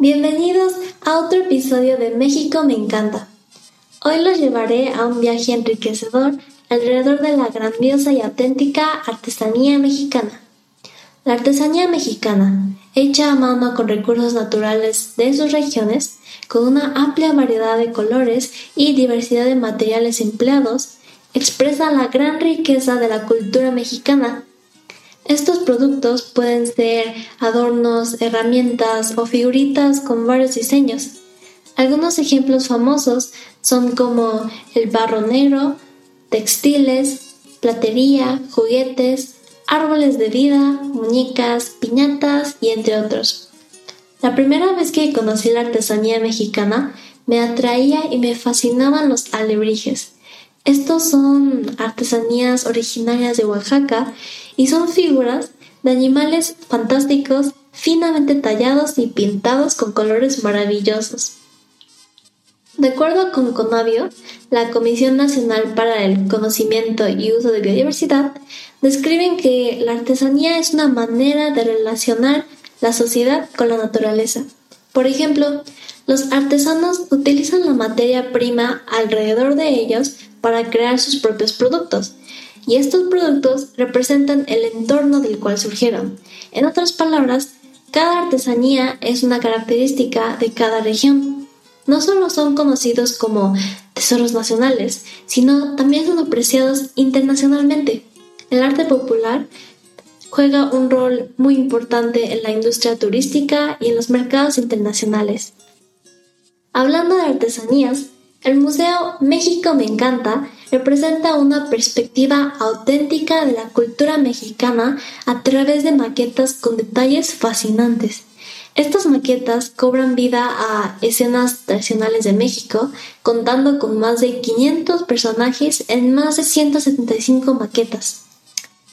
Bienvenidos a otro episodio de México me encanta. Hoy los llevaré a un viaje enriquecedor alrededor de la grandiosa y auténtica artesanía mexicana. La artesanía mexicana, hecha a mano con recursos naturales de sus regiones, con una amplia variedad de colores y diversidad de materiales empleados, expresa la gran riqueza de la cultura mexicana estos productos pueden ser adornos, herramientas o figuritas con varios diseños. Algunos ejemplos famosos son como el barro negro, textiles, platería, juguetes, árboles de vida, muñecas, piñatas y entre otros. La primera vez que conocí la artesanía mexicana me atraía y me fascinaban los alebrijes. Estos son artesanías originarias de Oaxaca y son figuras de animales fantásticos finamente tallados y pintados con colores maravillosos. De acuerdo con Conavio, la Comisión Nacional para el Conocimiento y Uso de Biodiversidad, describen que la artesanía es una manera de relacionar la sociedad con la naturaleza. Por ejemplo, los artesanos utilizan la materia prima alrededor de ellos para crear sus propios productos, y estos productos representan el entorno del cual surgieron. En otras palabras, cada artesanía es una característica de cada región. No solo son conocidos como tesoros nacionales, sino también son apreciados internacionalmente. El arte popular juega un rol muy importante en la industria turística y en los mercados internacionales. Hablando de artesanías, el Museo México Me Encanta representa una perspectiva auténtica de la cultura mexicana a través de maquetas con detalles fascinantes. Estas maquetas cobran vida a escenas tradicionales de México, contando con más de 500 personajes en más de 175 maquetas.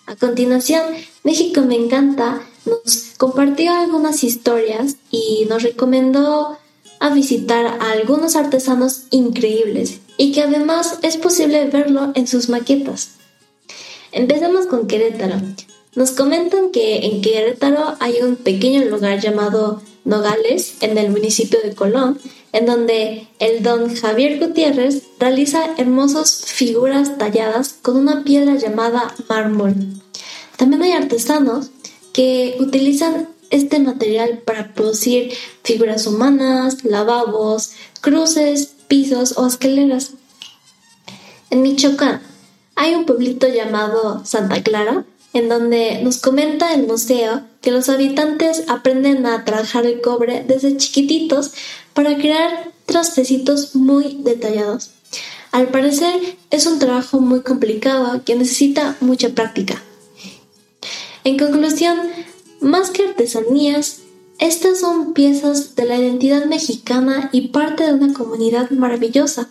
A continuación, México me encanta nos compartió algunas historias y nos recomendó a visitar a algunos artesanos increíbles y que además es posible verlo en sus maquetas. Empecemos con Querétaro. Nos comentan que en Querétaro hay un pequeño lugar llamado Nogales, en el municipio de Colón, en donde el don Javier Gutiérrez realiza hermosas figuras talladas con una piedra llamada mármol. También hay artesanos que utilizan este material para producir figuras humanas, lavabos, cruces, pisos o escaleras. En Michoacán hay un pueblito llamado Santa Clara, en donde nos comenta el museo que los habitantes aprenden a trabajar el cobre desde chiquititos para crear trastecitos muy detallados. Al parecer es un trabajo muy complicado que necesita mucha práctica. En conclusión, más que artesanías, estas son piezas de la identidad mexicana y parte de una comunidad maravillosa.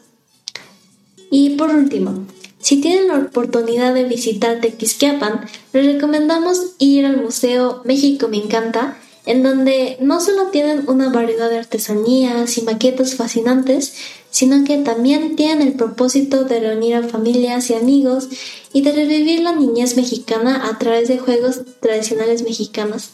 Y por último, si tienen la oportunidad de visitar Tequisquiapan, les recomendamos ir al Museo México Me Encanta, en donde no solo tienen una variedad de artesanías y maquetas fascinantes, sino que también tienen el propósito de reunir a familias y amigos y de revivir la niñez mexicana a través de juegos tradicionales mexicanos.